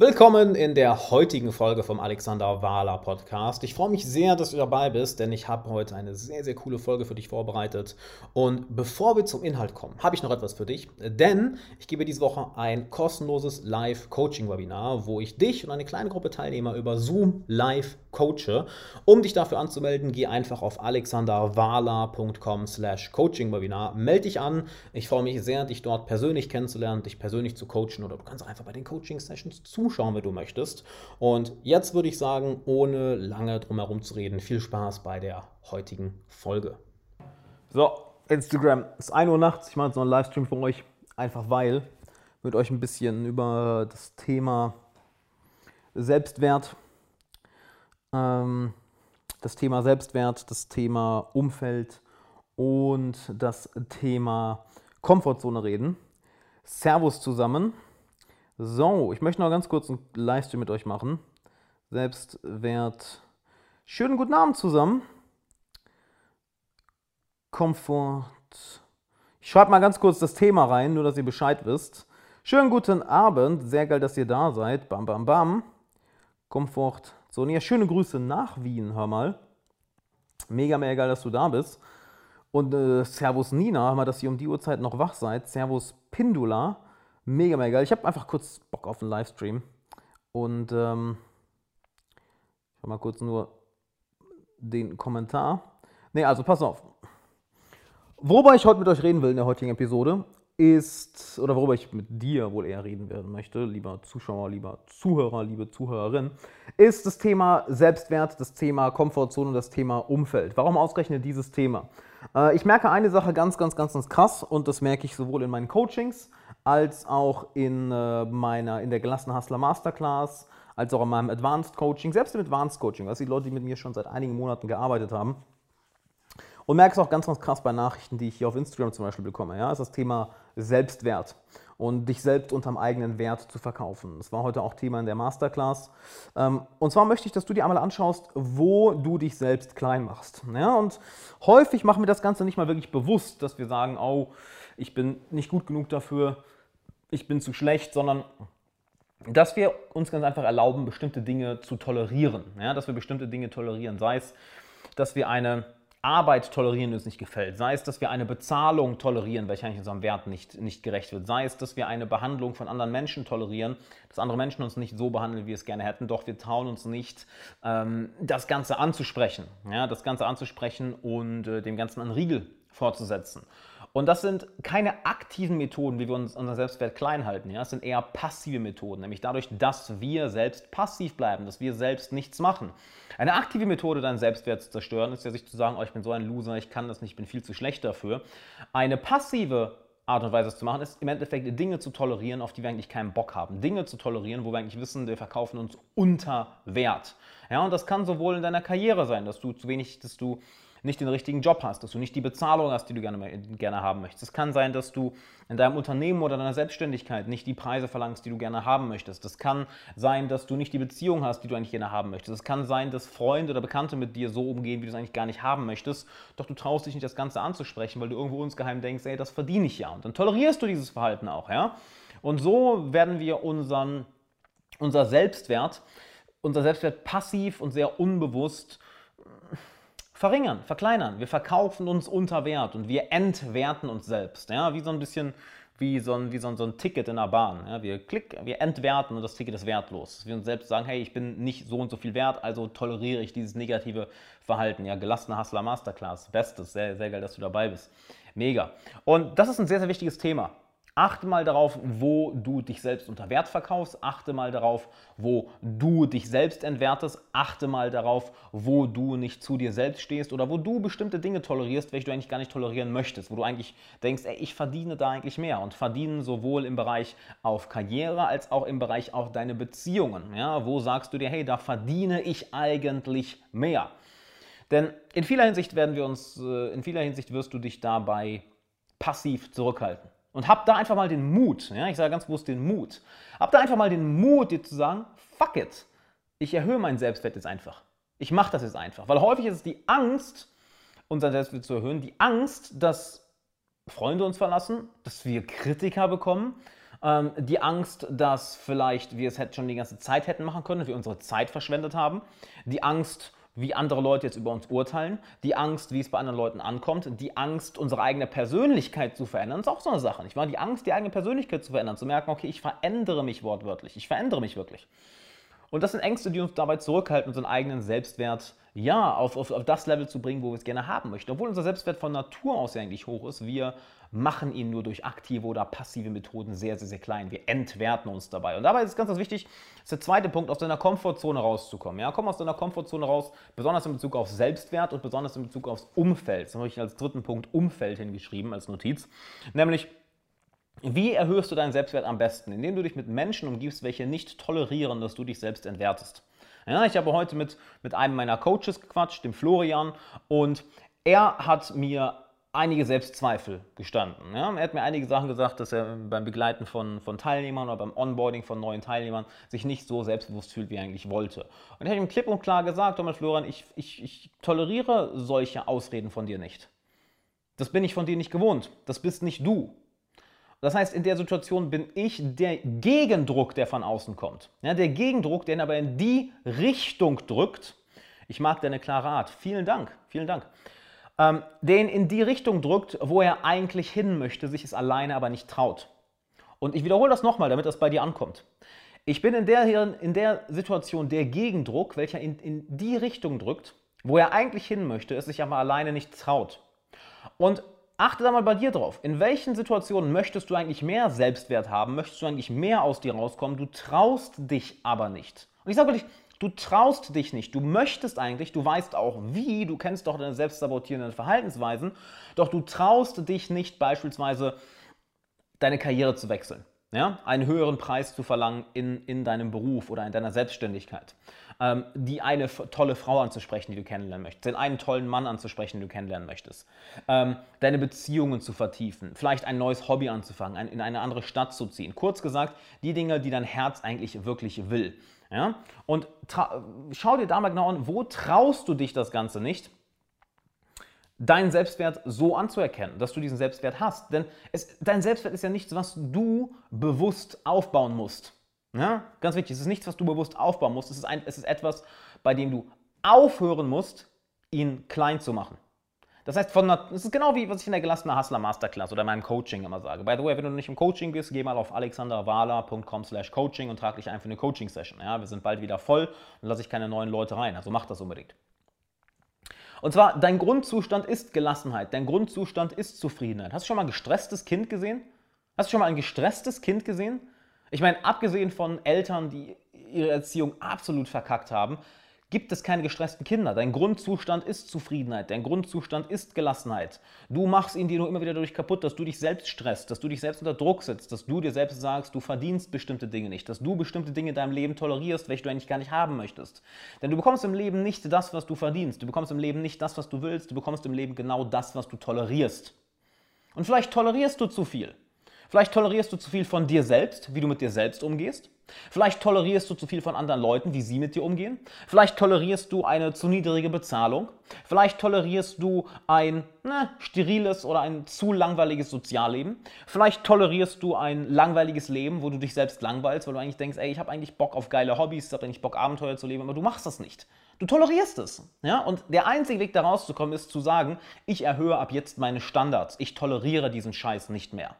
Willkommen in der heutigen Folge vom Alexander Wahler Podcast. Ich freue mich sehr, dass du dabei bist, denn ich habe heute eine sehr, sehr coole Folge für dich vorbereitet. Und bevor wir zum Inhalt kommen, habe ich noch etwas für dich, denn ich gebe diese Woche ein kostenloses Live-Coaching-Webinar, wo ich dich und eine kleine Gruppe Teilnehmer über Zoom live coache. Um dich dafür anzumelden, geh einfach auf alexanderwahler.com slash coaching-webinar. Melde dich an. Ich freue mich sehr, dich dort persönlich kennenzulernen, dich persönlich zu coachen oder du kannst einfach bei den Coaching-Sessions zu zuschauen, wenn du möchtest. Und jetzt würde ich sagen, ohne lange drum herum zu reden, viel Spaß bei der heutigen Folge. So, Instagram, es ist 1 Uhr nachts, ich mache so einen Livestream für euch, einfach weil mit euch ein bisschen über das Thema Selbstwert, ähm, das Thema Selbstwert, das Thema Umfeld und das Thema Komfortzone reden. Servus zusammen. So, ich möchte noch ganz kurz einen Livestream mit euch machen. Selbstwert. Schönen guten Abend zusammen. Komfort. Ich schreibe mal ganz kurz das Thema rein, nur dass ihr Bescheid wisst. Schönen guten Abend. Sehr geil, dass ihr da seid. Bam, bam, bam. Komfort. So, ja, schöne Grüße nach Wien, hör mal. Mega, mega geil, dass du da bist. Und äh, Servus Nina, hör mal, dass ihr um die Uhrzeit noch wach seid. Servus Pindula. Mega, mega geil. Ich habe einfach kurz Bock auf einen Livestream. Und ähm, ich mal kurz nur den Kommentar. Ne, also pass auf. Worüber ich heute mit euch reden will in der heutigen Episode ist, oder worüber ich mit dir wohl eher reden werden möchte, lieber Zuschauer, lieber Zuhörer, liebe Zuhörerin, ist das Thema Selbstwert, das Thema Komfortzone das Thema Umfeld. Warum ausgerechnet dieses Thema? Äh, ich merke eine Sache ganz, ganz, ganz, ganz krass und das merke ich sowohl in meinen Coachings als auch in äh, meiner, in der gelassenen Hustler Masterclass, als auch in meinem Advanced Coaching, selbst im Advanced Coaching, also die Leute, die mit mir schon seit einigen Monaten gearbeitet haben. Und merke es auch ganz, ganz krass bei Nachrichten, die ich hier auf Instagram zum Beispiel bekomme. Ja, ist das Thema Selbstwert und dich selbst unterm eigenen Wert zu verkaufen. Das war heute auch Thema in der Masterclass. Ähm, und zwar möchte ich, dass du dir einmal anschaust, wo du dich selbst klein machst. Ja, und häufig machen wir das Ganze nicht mal wirklich bewusst, dass wir sagen, oh, ich bin nicht gut genug dafür, ich bin zu schlecht, sondern dass wir uns ganz einfach erlauben, bestimmte Dinge zu tolerieren. Ja, dass wir bestimmte Dinge tolerieren. Sei es, dass wir eine Arbeit tolerieren, die uns nicht gefällt. Sei es, dass wir eine Bezahlung tolerieren, welche eigentlich unserem Wert nicht, nicht gerecht wird. Sei es, dass wir eine Behandlung von anderen Menschen tolerieren, dass andere Menschen uns nicht so behandeln, wie wir es gerne hätten, doch wir trauen uns nicht, ähm, das Ganze anzusprechen. Ja, das Ganze anzusprechen und äh, dem Ganzen einen Riegel vorzusetzen. Und das sind keine aktiven Methoden, wie wir uns unser Selbstwert klein halten. Ja? Das sind eher passive Methoden, nämlich dadurch, dass wir selbst passiv bleiben, dass wir selbst nichts machen. Eine aktive Methode, deinen Selbstwert zu zerstören, ist ja sich zu sagen, oh, ich bin so ein Loser, ich kann das nicht, ich bin viel zu schlecht dafür. Eine passive Art und Weise, es zu machen, ist im Endeffekt Dinge zu tolerieren, auf die wir eigentlich keinen Bock haben. Dinge zu tolerieren, wo wir eigentlich wissen, wir verkaufen uns unter Wert. Ja, und das kann sowohl in deiner Karriere sein, dass du zu wenig, dass du nicht den richtigen Job hast, dass du nicht die Bezahlung hast, die du gerne, gerne haben möchtest. Es kann sein, dass du in deinem Unternehmen oder deiner Selbstständigkeit nicht die Preise verlangst, die du gerne haben möchtest. Das kann sein, dass du nicht die Beziehung hast, die du eigentlich gerne haben möchtest. Es kann sein, dass Freunde oder Bekannte mit dir so umgehen, wie du es eigentlich gar nicht haben möchtest, doch du traust dich nicht, das Ganze anzusprechen, weil du irgendwo insgeheim denkst, ey, das verdiene ich ja. Und dann tolerierst du dieses Verhalten auch, ja. Und so werden wir unseren, unser Selbstwert, unser Selbstwert passiv und sehr unbewusst verringern, verkleinern. Wir verkaufen uns unter Wert und wir entwerten uns selbst. Ja? Wie so ein bisschen wie so ein, wie so ein, so ein Ticket in der Bahn. Ja? Wir, klick, wir entwerten und das Ticket ist wertlos. Wir uns selbst sagen, hey, ich bin nicht so und so viel wert, also toleriere ich dieses negative Verhalten. Ja, gelassene Hustler Masterclass, bestes, sehr, sehr geil, dass du dabei bist. Mega. Und das ist ein sehr, sehr wichtiges Thema. Achte mal darauf, wo du dich selbst unter Wert verkaufst. Achte mal darauf, wo du dich selbst entwertest. Achte mal darauf, wo du nicht zu dir selbst stehst oder wo du bestimmte Dinge tolerierst, welche du eigentlich gar nicht tolerieren möchtest. Wo du eigentlich denkst, ey, ich verdiene da eigentlich mehr. Und verdienen sowohl im Bereich auf Karriere als auch im Bereich auf deine Beziehungen. Ja, wo sagst du dir, hey, da verdiene ich eigentlich mehr. Denn in vieler Hinsicht werden wir uns, äh, in vieler Hinsicht wirst du dich dabei passiv zurückhalten. Und hab da einfach mal den Mut, ja, ich sage ganz bewusst den Mut, hab da einfach mal den Mut, dir zu sagen, fuck it, ich erhöhe meinen Selbstwert jetzt einfach. Ich mache das jetzt einfach. Weil häufig ist es die Angst, unseren Selbstwert zu erhöhen, die Angst, dass Freunde uns verlassen, dass wir Kritiker bekommen, Ähm, die Angst, dass vielleicht wir es schon die ganze Zeit hätten machen können, wir unsere Zeit verschwendet haben. Die Angst, wie andere Leute jetzt über uns urteilen, die Angst, wie es bei anderen Leuten ankommt, die Angst, unsere eigene Persönlichkeit zu verändern, ist auch so eine Sache, nicht wahr? Die Angst, die eigene Persönlichkeit zu verändern, zu merken, okay, ich verändere mich wortwörtlich, ich verändere mich wirklich. Und das sind Ängste, die uns dabei zurückhalten, unseren eigenen Selbstwert ja, auf, auf, auf das Level zu bringen, wo wir es gerne haben möchten. Obwohl unser Selbstwert von Natur aus ja eigentlich hoch ist, wir machen ihn nur durch aktive oder passive Methoden sehr, sehr, sehr klein. Wir entwerten uns dabei. Und dabei ist es ganz, ganz wichtig, das ist der zweite Punkt, aus deiner Komfortzone rauszukommen. Ja, komm aus deiner Komfortzone raus, besonders in Bezug auf Selbstwert und besonders in Bezug aufs Umfeld. Das habe ich als dritten Punkt Umfeld hingeschrieben, als Notiz. Nämlich, wie erhöhst du deinen Selbstwert am besten? Indem du dich mit Menschen umgibst, welche nicht tolerieren, dass du dich selbst entwertest. Ja, ich habe heute mit, mit einem meiner Coaches gequatscht, dem Florian, und er hat mir einige Selbstzweifel gestanden. Ja? Er hat mir einige Sachen gesagt, dass er beim Begleiten von, von Teilnehmern oder beim Onboarding von neuen Teilnehmern sich nicht so selbstbewusst fühlt, wie er eigentlich wollte. Und ich habe ihm klipp und klar gesagt, Thomas Florian, ich, ich, ich toleriere solche Ausreden von dir nicht. Das bin ich von dir nicht gewohnt. Das bist nicht du. Das heißt, in der Situation bin ich der Gegendruck, der von außen kommt. Ja, der Gegendruck, der ihn aber in die Richtung drückt. Ich mag deine klare Art. Vielen Dank, vielen Dank. Ähm, den in die Richtung drückt, wo er eigentlich hin möchte, sich es alleine aber nicht traut. Und ich wiederhole das nochmal, damit das bei dir ankommt. Ich bin in der, in der Situation der Gegendruck, welcher in, in die Richtung drückt, wo er eigentlich hin möchte, es sich aber alleine nicht traut. Und Achte da mal bei dir drauf. In welchen Situationen möchtest du eigentlich mehr Selbstwert haben? Möchtest du eigentlich mehr aus dir rauskommen? Du traust dich aber nicht. Und ich sage wirklich, du traust dich nicht. Du möchtest eigentlich, du weißt auch wie, du kennst doch deine selbstsabotierenden Verhaltensweisen, doch du traust dich nicht beispielsweise deine Karriere zu wechseln ja, einen höheren Preis zu verlangen in, in deinem Beruf oder in deiner Selbstständigkeit, ähm, die eine tolle Frau anzusprechen, die du kennenlernen möchtest, den einen tollen Mann anzusprechen, den du kennenlernen möchtest, ähm, deine Beziehungen zu vertiefen, vielleicht ein neues Hobby anzufangen, ein, in eine andere Stadt zu ziehen. Kurz gesagt, die Dinge, die dein Herz eigentlich wirklich will. Ja? Und schau dir da mal genau an, wo traust du dich das Ganze nicht? Deinen Selbstwert so anzuerkennen, dass du diesen Selbstwert hast. Denn es, dein Selbstwert ist ja nichts, was du bewusst aufbauen musst. Ja? Ganz wichtig, es ist nichts, was du bewusst aufbauen musst. Es ist, ein, es ist etwas, bei dem du aufhören musst, ihn klein zu machen. Das heißt, von es ist genau wie was ich in der gelassene Hustler Masterclass oder in meinem Coaching immer sage. By the way, wenn du nicht im Coaching bist, geh mal auf alexanderwala.com/coaching und trag dich ein für eine Coaching-Session. Ja, wir sind bald wieder voll und lasse ich keine neuen Leute rein. Also mach das unbedingt. Und zwar, dein Grundzustand ist Gelassenheit, dein Grundzustand ist Zufriedenheit. Hast du schon mal ein gestresstes Kind gesehen? Hast du schon mal ein gestresstes Kind gesehen? Ich meine, abgesehen von Eltern, die ihre Erziehung absolut verkackt haben, gibt es keine gestressten Kinder. Dein Grundzustand ist Zufriedenheit, dein Grundzustand ist Gelassenheit. Du machst ihn dir nur immer wieder dadurch kaputt, dass du dich selbst stresst, dass du dich selbst unter Druck setzt, dass du dir selbst sagst, du verdienst bestimmte Dinge nicht, dass du bestimmte Dinge in deinem Leben tolerierst, welche du eigentlich gar nicht haben möchtest. Denn du bekommst im Leben nicht das, was du verdienst. Du bekommst im Leben nicht das, was du willst. Du bekommst im Leben genau das, was du tolerierst. Und vielleicht tolerierst du zu viel. Vielleicht tolerierst du zu viel von dir selbst, wie du mit dir selbst umgehst. Vielleicht tolerierst du zu viel von anderen Leuten, wie sie mit dir umgehen. Vielleicht tolerierst du eine zu niedrige Bezahlung. Vielleicht tolerierst du ein ne, steriles oder ein zu langweiliges Sozialleben. Vielleicht tolerierst du ein langweiliges Leben, wo du dich selbst langweilst, weil du eigentlich denkst, ey, ich habe eigentlich Bock auf geile Hobbys, ich habe eigentlich Bock Abenteuer zu leben, aber du machst das nicht. Du tolerierst es. Ja? Und der einzige Weg da rauszukommen ist zu sagen, ich erhöhe ab jetzt meine Standards. Ich toleriere diesen Scheiß nicht mehr.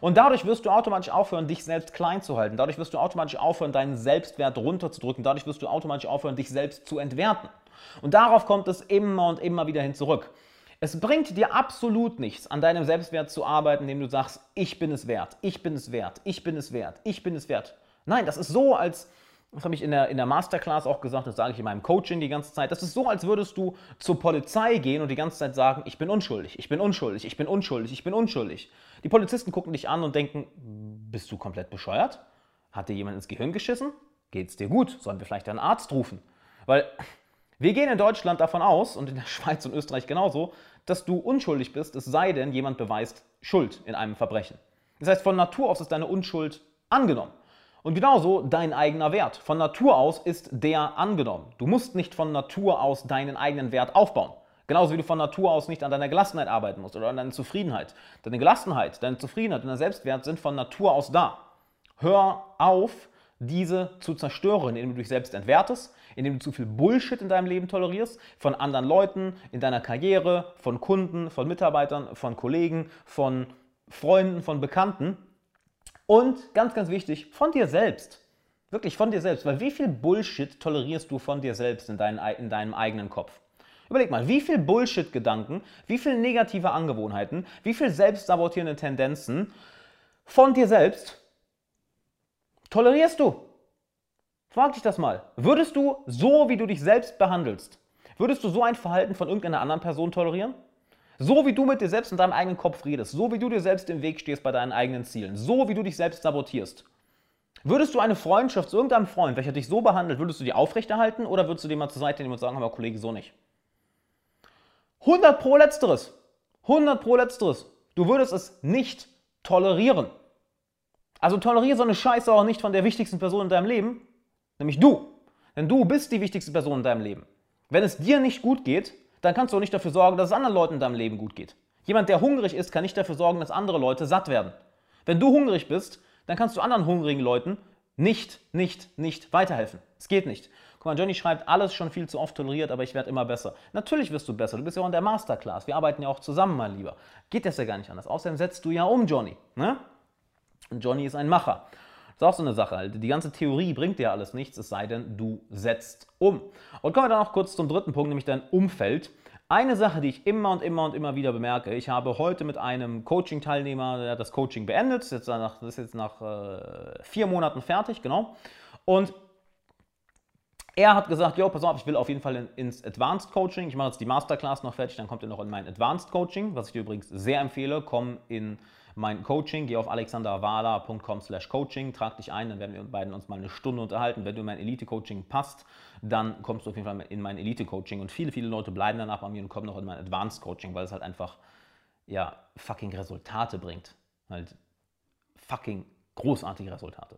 Und dadurch wirst du automatisch aufhören, dich selbst klein zu halten. Dadurch wirst du automatisch aufhören, deinen Selbstwert runterzudrücken. Dadurch wirst du automatisch aufhören, dich selbst zu entwerten. Und darauf kommt es immer und immer wieder hin zurück. Es bringt dir absolut nichts, an deinem Selbstwert zu arbeiten, indem du sagst, ich bin es wert, ich bin es wert, ich bin es wert, ich bin es wert. Nein, das ist so, als das habe ich in der, in der Masterclass auch gesagt, das sage ich in meinem Coaching die ganze Zeit. Das ist so, als würdest du zur Polizei gehen und die ganze Zeit sagen, ich bin unschuldig, ich bin unschuldig, ich bin unschuldig, ich bin unschuldig. Die Polizisten gucken dich an und denken, bist du komplett bescheuert? Hat dir jemand ins Gehirn geschissen? Geht's dir gut? Sollen wir vielleicht einen Arzt rufen? Weil wir gehen in Deutschland davon aus, und in der Schweiz und Österreich genauso, dass du unschuldig bist, es sei denn, jemand beweist Schuld in einem Verbrechen. Das heißt, von Natur aus ist deine Unschuld angenommen. Und genauso dein eigener Wert. Von Natur aus ist der angenommen. Du musst nicht von Natur aus deinen eigenen Wert aufbauen. Genauso wie du von Natur aus nicht an deiner Gelassenheit arbeiten musst oder an deiner Zufriedenheit. Deine Gelassenheit, deine Zufriedenheit und dein Selbstwert sind von Natur aus da. Hör auf, diese zu zerstören, indem du dich selbst entwertest, indem du zu viel Bullshit in deinem Leben tolerierst, von anderen Leuten, in deiner Karriere, von Kunden, von Mitarbeitern, von Kollegen, von Freunden, von Bekannten und ganz, ganz wichtig, von dir selbst. Wirklich von dir selbst. Weil wie viel Bullshit tolerierst du von dir selbst in, dein, in deinem eigenen Kopf? Überleg mal, wie viel Bullshit-Gedanken, wie viel negative Angewohnheiten, wie viel selbstsabotierende Tendenzen von dir selbst tolerierst du? Frag dich das mal. Würdest du so, wie du dich selbst behandelst, würdest du so ein Verhalten von irgendeiner anderen Person tolerieren? So wie du mit dir selbst in deinem eigenen Kopf redest, so wie du dir selbst im Weg stehst bei deinen eigenen Zielen, so wie du dich selbst sabotierst. Würdest du eine Freundschaft zu irgendeinem Freund, welcher dich so behandelt, würdest du die aufrechterhalten oder würdest du dem mal zur Seite nehmen und sagen, aber Kollege, so nicht? 100 pro Letzteres. 100 pro Letzteres. Du würdest es nicht tolerieren. Also toleriere so eine Scheiße auch nicht von der wichtigsten Person in deinem Leben, nämlich du. Denn du bist die wichtigste Person in deinem Leben. Wenn es dir nicht gut geht, dann kannst du auch nicht dafür sorgen, dass es anderen Leuten in deinem Leben gut geht. Jemand, der hungrig ist, kann nicht dafür sorgen, dass andere Leute satt werden. Wenn du hungrig bist, dann kannst du anderen hungrigen Leuten nicht, nicht, nicht weiterhelfen. Es geht nicht. Guck mal, Johnny schreibt, alles schon viel zu oft toleriert, aber ich werde immer besser. Natürlich wirst du besser. Du bist ja auch in der Masterclass. Wir arbeiten ja auch zusammen, mein Lieber. Geht das ja gar nicht anders. Außerdem setzt du ja um, Johnny. Ne? Und Johnny ist ein Macher. Das ist auch so eine Sache. Die ganze Theorie bringt dir alles nichts, es sei denn, du setzt um. Und kommen wir dann noch kurz zum dritten Punkt, nämlich dein Umfeld. Eine Sache, die ich immer und immer und immer wieder bemerke, ich habe heute mit einem Coaching-Teilnehmer, der hat das Coaching beendet, das ist jetzt nach, ist jetzt nach äh, vier Monaten fertig, genau. Und er hat gesagt, jo, pass auf, ich will auf jeden Fall in, ins Advanced Coaching. Ich mache jetzt die Masterclass noch fertig, dann kommt er noch in mein Advanced Coaching, was ich dir übrigens sehr empfehle. Komm in mein Coaching. Geh auf alexanderwala.com slash coaching, trag dich ein, dann werden wir beiden uns mal eine Stunde unterhalten. Wenn du in mein Elite-Coaching passt, dann kommst du auf jeden Fall in mein Elite-Coaching. Und viele, viele Leute bleiben danach bei mir und kommen noch in mein Advanced-Coaching, weil es halt einfach, ja, fucking Resultate bringt. Halt fucking großartige Resultate.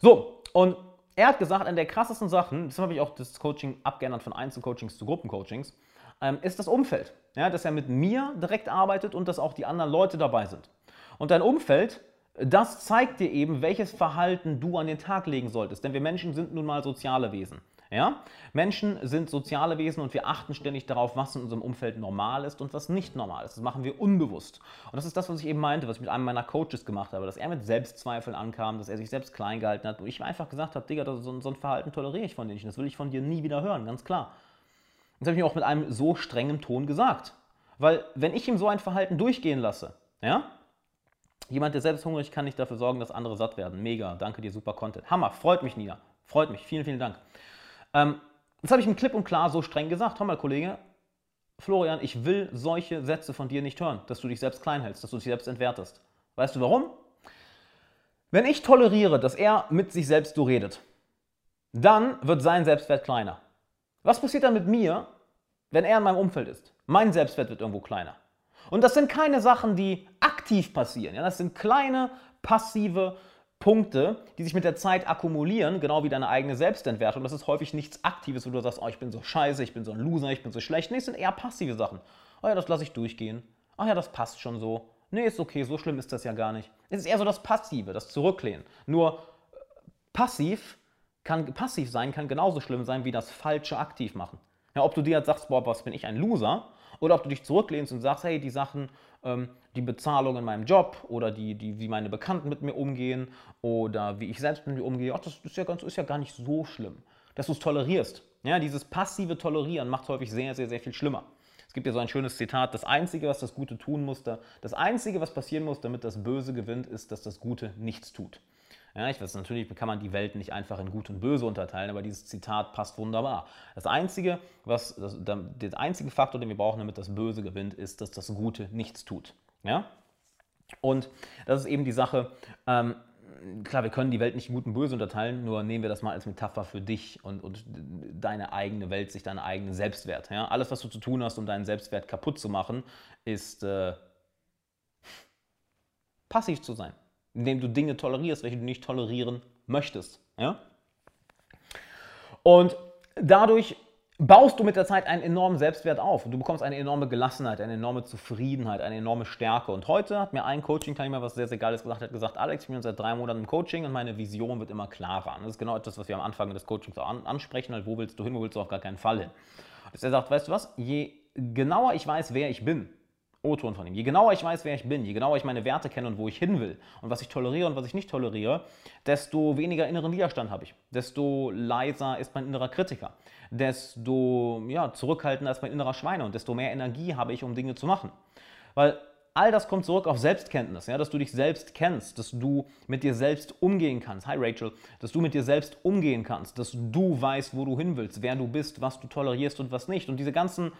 So, und er hat gesagt, eine der krassesten Sachen, das habe ich auch das Coaching abgeändert von Einzelcoachings zu Gruppencoachings, ähm, ist das Umfeld. Ja, dass er mit mir direkt arbeitet und dass auch die anderen Leute dabei sind. Und dein Umfeld, das zeigt dir eben, welches Verhalten du an den Tag legen solltest. Denn wir Menschen sind nun mal soziale Wesen. Ja? Menschen sind soziale Wesen und wir achten ständig darauf, was in unserem Umfeld normal ist und was nicht normal ist. Das machen wir unbewusst. Und das ist das, was ich eben meinte, was ich mit einem meiner Coaches gemacht habe, dass er mit Selbstzweifeln ankam, dass er sich selbst klein gehalten hat und ich einfach gesagt habe, Digga, so, so ein Verhalten toleriere ich von dir nicht. Das will ich von dir nie wieder hören, ganz klar. Das habe ich mir auch mit einem so strengen Ton gesagt. Weil wenn ich ihm so ein Verhalten durchgehen lasse, ja, Jemand, der selbst hungrig kann nicht dafür sorgen, dass andere satt werden. Mega, danke dir, super Content. Hammer, freut mich, Nina. Freut mich, vielen, vielen Dank. Ähm, das habe ich ihm klipp und klar so streng gesagt. Hör mal, Kollege, Florian, ich will solche Sätze von dir nicht hören, dass du dich selbst klein hältst, dass du dich selbst entwertest. Weißt du warum? Wenn ich toleriere, dass er mit sich selbst so redet, dann wird sein Selbstwert kleiner. Was passiert dann mit mir, wenn er in meinem Umfeld ist? Mein Selbstwert wird irgendwo kleiner. Und das sind keine Sachen, die aktiv passieren. Ja? Das sind kleine, passive Punkte, die sich mit der Zeit akkumulieren, genau wie deine eigene Selbstentwertung. Das ist häufig nichts Aktives, wo du sagst, oh, ich bin so scheiße, ich bin so ein Loser, ich bin so schlecht. Nee, es sind eher passive Sachen. Oh ja, das lasse ich durchgehen. Ach ja, das passt schon so. Nee, ist okay, so schlimm ist das ja gar nicht. Es ist eher so das Passive, das Zurücklehnen. Nur äh, passiv, kann, passiv sein kann genauso schlimm sein wie das falsche aktiv machen. Ja, ob du dir jetzt sagst, boah, was bin ich ein Loser, oder ob du dich zurücklehnst und sagst, hey, die Sachen, ähm, die Bezahlung in meinem Job oder die, die, wie meine Bekannten mit mir umgehen oder wie ich selbst mit mir umgehe, ach, das ist ja, ganz, ist ja gar nicht so schlimm, dass du es tolerierst. Ja, dieses passive Tolerieren macht häufig sehr, sehr, sehr viel schlimmer. Es gibt ja so ein schönes Zitat, das Einzige, was das Gute tun muss, das Einzige, was passieren muss, damit das Böse gewinnt, ist, dass das Gute nichts tut. Ja, ich weiß, natürlich kann man die Welt nicht einfach in Gut und Böse unterteilen, aber dieses Zitat passt wunderbar. Das einzige, was, das, der einzige Faktor, den wir brauchen, damit das Böse gewinnt, ist, dass das Gute nichts tut. Ja? Und das ist eben die Sache, ähm, klar, wir können die Welt nicht in Gut und Böse unterteilen, nur nehmen wir das mal als Metapher für dich und, und deine eigene Welt, sich deinen eigenen Selbstwert. Ja? Alles, was du zu tun hast, um deinen Selbstwert kaputt zu machen, ist äh, passiv zu sein indem du Dinge tolerierst, welche du nicht tolerieren möchtest. Ja? Und dadurch baust du mit der Zeit einen enormen Selbstwert auf. Du bekommst eine enorme Gelassenheit, eine enorme Zufriedenheit, eine enorme Stärke. Und heute hat mir ein Coaching-Teilnehmer was sehr, sehr Geiles gesagt, hat gesagt, Alex, ich bin seit drei Monaten im Coaching und meine Vision wird immer klarer. Und das ist genau etwas, was wir am Anfang des Coachings ansprechen, halt, wo willst du hin, wo willst du auf gar keinen Fall hin. Dass er sagt, weißt du was, je genauer ich weiß, wer ich bin, O-Ton von ihm. Je genauer ich weiß, wer ich bin, je genauer ich meine Werte kenne und wo ich hin will und was ich toleriere und was ich nicht toleriere, desto weniger inneren Widerstand habe ich. Desto leiser ist mein innerer Kritiker. Desto ja, zurückhaltender ist mein innerer Schweine und desto mehr Energie habe ich, um Dinge zu machen. Weil all das kommt zurück auf Selbstkenntnis, ja, dass du dich selbst kennst, dass du mit dir selbst umgehen kannst. Hi Rachel, dass du mit dir selbst umgehen kannst, dass du weißt, wo du hin willst, wer du bist, was du tolerierst und was nicht. Und diese ganzen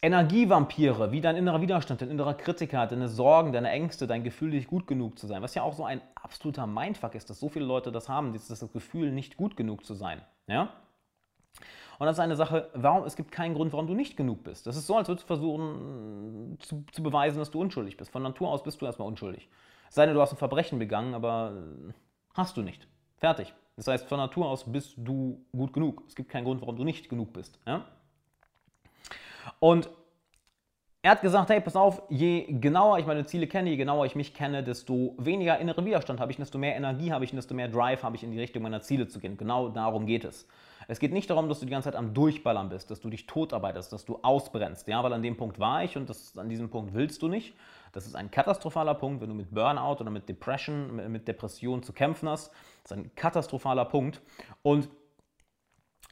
Energievampire, wie dein innerer Widerstand, dein innerer Kritiker, deine Sorgen, deine Ängste, dein Gefühl, nicht gut genug zu sein, was ja auch so ein absoluter Mindfuck ist, dass so viele Leute das haben, dieses das Gefühl, nicht gut genug zu sein. Ja? Und das ist eine Sache, warum, es gibt keinen Grund, warum du nicht genug bist. Das ist so, als würdest du versuchen zu, zu beweisen, dass du unschuldig bist. Von Natur aus bist du erstmal unschuldig. Sei denn, du hast ein Verbrechen begangen, aber hast du nicht. Fertig. Das heißt, von Natur aus bist du gut genug. Es gibt keinen Grund, warum du nicht genug bist. Ja? Und er hat gesagt, hey, pass auf, je genauer ich meine Ziele kenne, je genauer ich mich kenne, desto weniger inneren Widerstand habe ich, desto mehr Energie habe ich, desto mehr Drive habe ich, in die Richtung meiner Ziele zu gehen. Genau darum geht es. Es geht nicht darum, dass du die ganze Zeit am Durchballern bist, dass du dich totarbeitest, dass du ausbrennst. Ja, weil an dem Punkt war ich und das, an diesem Punkt willst du nicht. Das ist ein katastrophaler Punkt, wenn du mit Burnout oder mit Depression, mit Depression zu kämpfen hast. Das ist ein katastrophaler Punkt. Und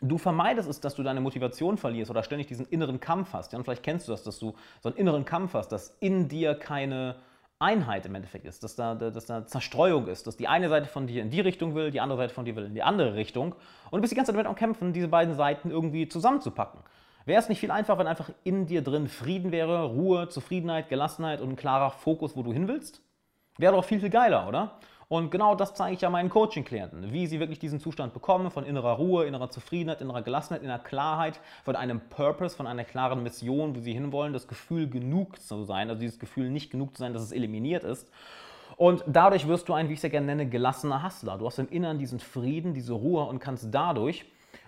du vermeidest es, dass du deine Motivation verlierst oder ständig diesen inneren Kampf hast. Ja, und vielleicht kennst du das, dass du so einen inneren Kampf hast, dass in dir keine Einheit im Endeffekt ist, dass da, dass da Zerstreuung ist, dass die eine Seite von dir in die Richtung will, die andere Seite von dir will in die andere Richtung. Und du bist die ganze Zeit damit am Kämpfen, diese beiden Seiten irgendwie zusammenzupacken. Wäre es nicht viel einfacher, wenn einfach in dir drin Frieden wäre, Ruhe, Zufriedenheit, Gelassenheit und ein klarer Fokus, wo du hin willst? Wäre doch viel, viel geiler, oder? Und genau das zeige ich ja meinen Coaching-Klienten, wie sie wirklich diesen Zustand bekommen von innerer Ruhe, innerer Zufriedenheit, innerer Gelassenheit, innerer Klarheit, von einem Purpose, von einer klaren Mission, wo sie hinwollen, das Gefühl genug zu sein, also dieses Gefühl nicht genug zu sein, dass es eliminiert ist. Und dadurch wirst du ein, wie ich es ja gerne nenne, gelassener Hustler. Du hast im Inneren diesen Frieden, diese Ruhe und kannst dadurch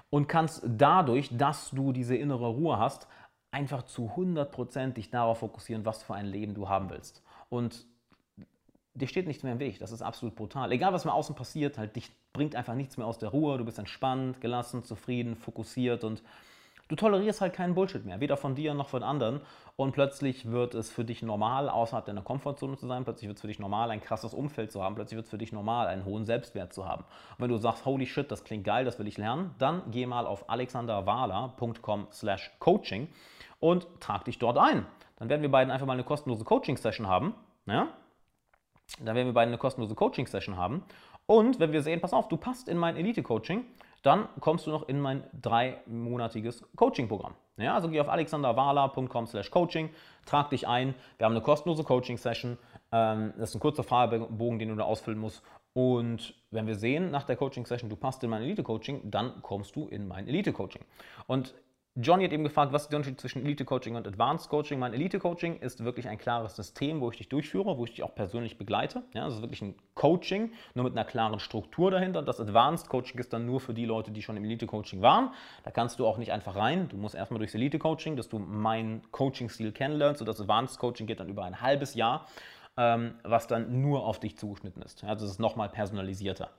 und kannst dadurch, dass du diese innere Ruhe hast, einfach zu 100% dich darauf fokussieren, was für ein Leben du haben willst. Und dir steht nichts mehr im Weg. Das ist absolut brutal. Egal, was mir außen passiert, halt, dich bringt einfach nichts mehr aus der Ruhe. Du bist entspannt, gelassen, zufrieden, fokussiert und du tolerierst halt keinen Bullshit mehr. Weder von dir noch von anderen. Und plötzlich wird es für dich normal, außerhalb deiner Komfortzone zu sein. Plötzlich wird es für dich normal, ein krasses Umfeld zu haben. Plötzlich wird es für dich normal, einen hohen Selbstwert zu haben. Und wenn du sagst, holy shit, das klingt geil, das will ich lernen, dann geh mal auf alexanderwala.com slash coaching und trag dich dort ein. Dann werden wir beiden einfach mal eine kostenlose Coaching-Session haben. Ja? Dann werden wir beide eine kostenlose Coaching-Session haben. Und wenn wir sehen, pass auf, du passt in mein Elite-Coaching, dann kommst du noch in mein dreimonatiges Coaching-Programm. Ja, also geh auf alexanderwala.com slash coaching, trag dich ein. Wir haben eine kostenlose Coaching-Session. Ähm, das ist ein kurzer Fragebogen, den du da ausfüllen musst. Und wenn wir sehen nach der Coaching-Session, du passt in mein Elite-Coaching, dann kommst du in mein Elite-Coaching. Und Johnny hat eben gefragt, was ist der Unterschied zwischen Elite-Coaching und Advanced Coaching? Mein Elite-Coaching ist wirklich ein klares System, wo ich dich durchführe, wo ich dich auch persönlich begleite. Ja, das ist wirklich ein Coaching, nur mit einer klaren Struktur dahinter. Das Advanced Coaching ist dann nur für die Leute, die schon im Elite-Coaching waren. Da kannst du auch nicht einfach rein. Du musst erstmal durchs Elite-Coaching, dass du meinen Coaching-Stil kennenlernst. Und das Advanced Coaching geht dann über ein halbes Jahr, ähm, was dann nur auf dich zugeschnitten ist. Also es ist nochmal personalisierter.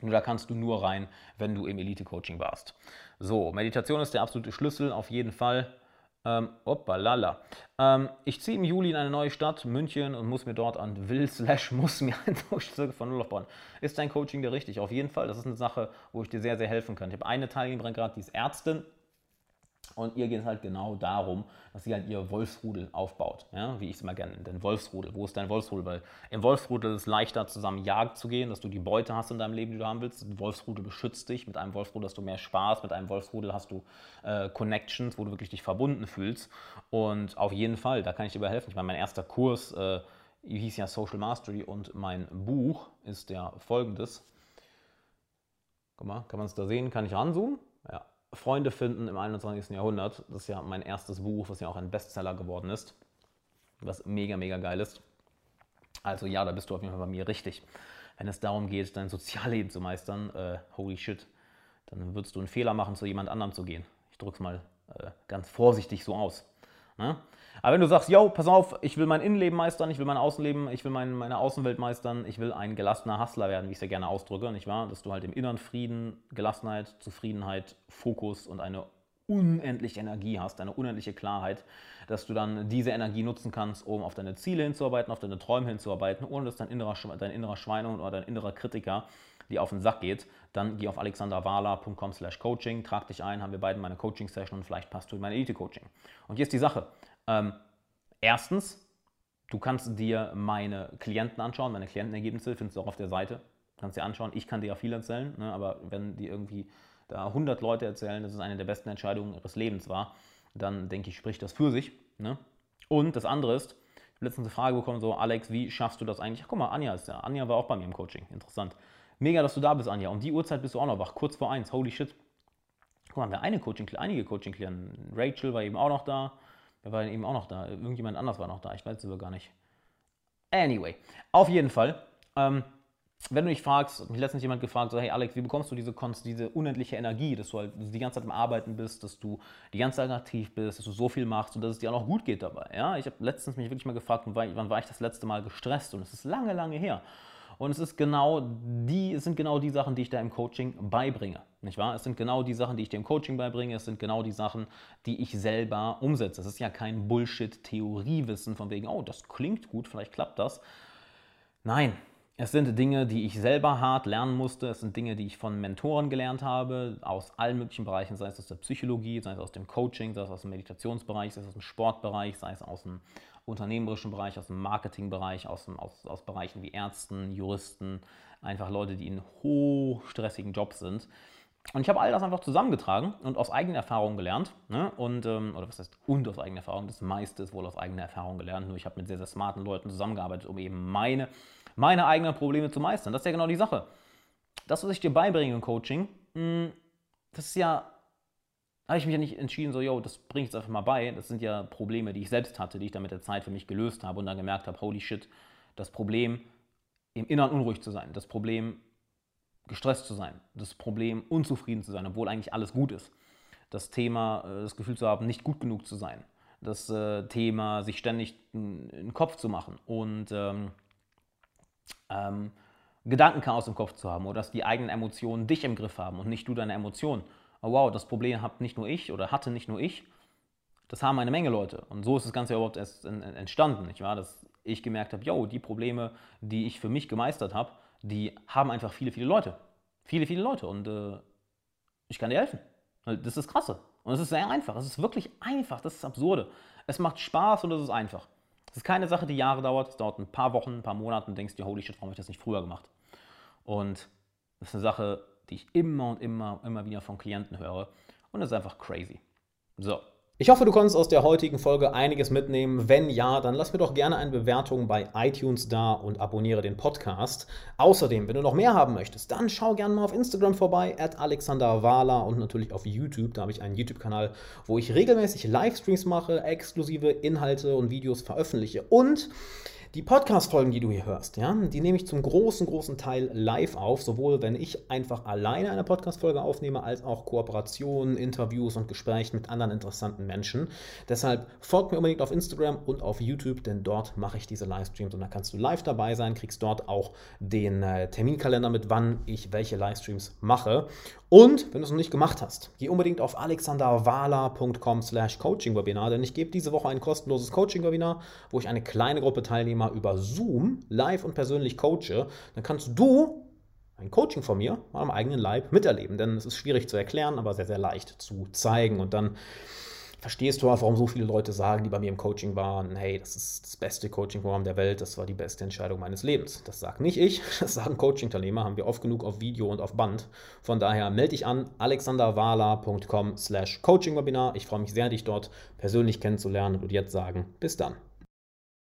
Nur da kannst du nur rein, wenn du im Elite-Coaching warst. So, Meditation ist der absolute Schlüssel, auf jeden Fall. Ähm, oppalala. Ähm, ich ziehe im Juli in eine neue Stadt, München, und muss mir dort an will slash muss mir ein Durchzirkel von Null aufbauen. Ist dein Coaching der richtig? Auf jeden Fall. Das ist eine Sache, wo ich dir sehr, sehr helfen kann. Ich habe eine Teilnehmerin gerade, die ist Ärztin, und ihr geht es halt genau darum, dass sie halt ihr Wolfsrudel aufbaut, ja? wie ich es mal gerne nenne, den Wolfsrudel. Wo ist dein Wolfsrudel? Weil im Wolfsrudel ist es leichter, zusammen jagen zu gehen, dass du die Beute hast in deinem Leben, die du haben willst. Ein Wolfsrudel beschützt dich. Mit einem Wolfsrudel hast du mehr Spaß. Mit einem Wolfsrudel hast du äh, Connections, wo du wirklich dich verbunden fühlst. Und auf jeden Fall, da kann ich dir dabei helfen. Ich meine, mein erster Kurs äh, hieß ja Social Mastery und mein Buch ist ja folgendes. Guck mal, kann man es da sehen? Kann ich ranzoomen? Ja, Freunde finden im 21. Jahrhundert. Das ist ja mein erstes Buch, was ja auch ein Bestseller geworden ist. Was mega, mega geil ist. Also ja, da bist du auf jeden Fall bei mir richtig. Wenn es darum geht, dein Sozialleben zu meistern, äh, holy shit, dann würdest du einen Fehler machen, zu jemand anderem zu gehen. Ich drücke es mal äh, ganz vorsichtig so aus. Ne? Aber wenn du sagst, yo, pass auf, ich will mein Innenleben meistern, ich will mein Außenleben, ich will mein, meine Außenwelt meistern, ich will ein gelassener Hustler werden, wie ich es ja gerne ausdrücke, nicht wahr? Dass du halt im Inneren Frieden, Gelassenheit, Zufriedenheit, Fokus und eine unendliche Energie hast, eine unendliche Klarheit, dass du dann diese Energie nutzen kannst, um auf deine Ziele hinzuarbeiten, auf deine Träume hinzuarbeiten, ohne dass dein innerer, dein innerer Schweinehund oder dein innerer Kritiker dir auf den Sack geht, dann geh auf alexanderwala.com slash coaching, trag dich ein, haben wir beide meine Coaching-Session und vielleicht passt du in meine Elite-Coaching. Und hier ist die Sache. Ähm, erstens, du kannst dir meine Klienten anschauen, meine Klientenergebnisse findest du auch auf der Seite. Kannst dir anschauen, ich kann dir ja viel erzählen, ne, aber wenn die irgendwie da 100 Leute erzählen, dass es eine der besten Entscheidungen ihres Lebens war, dann denke ich, spricht das für sich. Ne? Und das andere ist, ich habe letztens eine Frage bekommen, so Alex, wie schaffst du das eigentlich? Ach, guck mal, Anja ist ja. Anja war auch bei mir im Coaching. Interessant. Mega, dass du da bist, Anja. Um die Uhrzeit bist du auch noch wach, kurz vor eins. Holy shit. Guck mal, wir eine Coaching, einige Coaching-Klienten. Rachel war eben auch noch da. Wer war eben auch noch da? Irgendjemand anders war noch da. Ich weiß es aber gar nicht. Anyway, auf jeden Fall. Ähm, wenn du dich fragst, mich letztens jemand gefragt, so, hey Alex, wie bekommst du diese, diese unendliche Energie, dass du halt die ganze Zeit am Arbeiten bist, dass du die ganze Zeit aktiv bist, dass du so viel machst und dass es dir auch noch gut geht dabei. Ja? Ich habe letztens mich wirklich mal gefragt, wann war ich das letzte Mal gestresst und es ist lange, lange her. Und es ist genau die, es sind genau die Sachen, die ich da im Coaching beibringe. Nicht wahr? Es sind genau die Sachen, die ich dir im Coaching beibringe. Es sind genau die Sachen, die ich selber umsetze. Es ist ja kein Bullshit-Theoriewissen von wegen, oh, das klingt gut, vielleicht klappt das. Nein, es sind Dinge, die ich selber hart lernen musste. Es sind Dinge, die ich von Mentoren gelernt habe, aus allen möglichen Bereichen, sei es aus der Psychologie, sei es aus dem Coaching, sei es aus dem Meditationsbereich, sei es aus dem Sportbereich, sei es aus dem unternehmerischen Bereich, aus dem Marketingbereich, aus, dem, aus, aus Bereichen wie Ärzten, Juristen, einfach Leute, die in hochstressigen Jobs sind. Und ich habe all das einfach zusammengetragen und aus eigener Erfahrung gelernt. Ne? Und, ähm, oder was heißt und aus eigener Erfahrung? Das meiste ist wohl aus eigener Erfahrung gelernt. Nur ich habe mit sehr, sehr smarten Leuten zusammengearbeitet, um eben meine, meine eigenen Probleme zu meistern. Das ist ja genau die Sache. Das, was ich dir beibringe im Coaching, hm, das ist ja habe ich mich ja nicht entschieden, so, yo, das bringe ich jetzt einfach mal bei. Das sind ja Probleme, die ich selbst hatte, die ich dann mit der Zeit für mich gelöst habe und dann gemerkt habe, holy shit, das Problem, im Inneren unruhig zu sein, das Problem, gestresst zu sein, das Problem, unzufrieden zu sein, obwohl eigentlich alles gut ist, das Thema, äh, das Gefühl zu haben, nicht gut genug zu sein, das äh, Thema, sich ständig einen Kopf zu machen und ähm, ähm, Gedankenchaos im Kopf zu haben oder dass die eigenen Emotionen dich im Griff haben und nicht du deine Emotionen oh wow, das Problem hat nicht nur ich oder hatte nicht nur ich, das haben eine Menge Leute. Und so ist das Ganze überhaupt erst entstanden, nicht wahr? Dass ich gemerkt habe, yo, die Probleme, die ich für mich gemeistert habe, die haben einfach viele, viele Leute. Viele, viele Leute. Und äh, ich kann dir helfen. Das ist Krasse. Und es ist sehr einfach. Es ist wirklich einfach. Das ist Absurde. Es macht Spaß und es ist einfach. Es ist keine Sache, die Jahre dauert. Es dauert ein paar Wochen, ein paar Monate und denkst dir, holy shit, warum habe ich das nicht früher gemacht? Und das ist eine Sache, die ich immer und immer, immer wieder von Klienten höre. Und das ist einfach crazy. So. Ich hoffe, du konntest aus der heutigen Folge einiges mitnehmen. Wenn ja, dann lass mir doch gerne eine Bewertung bei iTunes da und abonniere den Podcast. Außerdem, wenn du noch mehr haben möchtest, dann schau gerne mal auf Instagram vorbei, at Alexander Wahler und natürlich auf YouTube. Da habe ich einen YouTube-Kanal, wo ich regelmäßig Livestreams mache, exklusive Inhalte und Videos veröffentliche. Und die Podcast-Folgen, die du hier hörst, ja, die nehme ich zum großen, großen Teil live auf, sowohl wenn ich einfach alleine eine Podcast-Folge aufnehme, als auch Kooperationen, Interviews und Gespräche mit anderen interessanten Menschen. Deshalb folgt mir unbedingt auf Instagram und auf YouTube, denn dort mache ich diese Livestreams und da kannst du live dabei sein, kriegst dort auch den äh, Terminkalender mit, wann ich welche Livestreams mache. Und wenn du es noch nicht gemacht hast, geh unbedingt auf alexanderwala.com slash Coaching-Webinar, denn ich gebe diese Woche ein kostenloses Coaching-Webinar, wo ich eine kleine Gruppe Teilnehmer über Zoom live und persönlich coache. Dann kannst du ein Coaching von mir am eigenen Leib miterleben, denn es ist schwierig zu erklären, aber sehr, sehr leicht zu zeigen. Und dann verstehst du auch, warum so viele Leute sagen, die bei mir im Coaching waren, hey, das ist das beste Coaching-Programm der Welt, das war die beste Entscheidung meines Lebens. Das sagt nicht ich, das sagen Coaching-Teilnehmer, haben wir oft genug auf Video und auf Band. Von daher melde dich an alexanderwala.com slash Coaching-Webinar. Ich freue mich sehr, dich dort persönlich kennenzulernen und jetzt sagen, bis dann.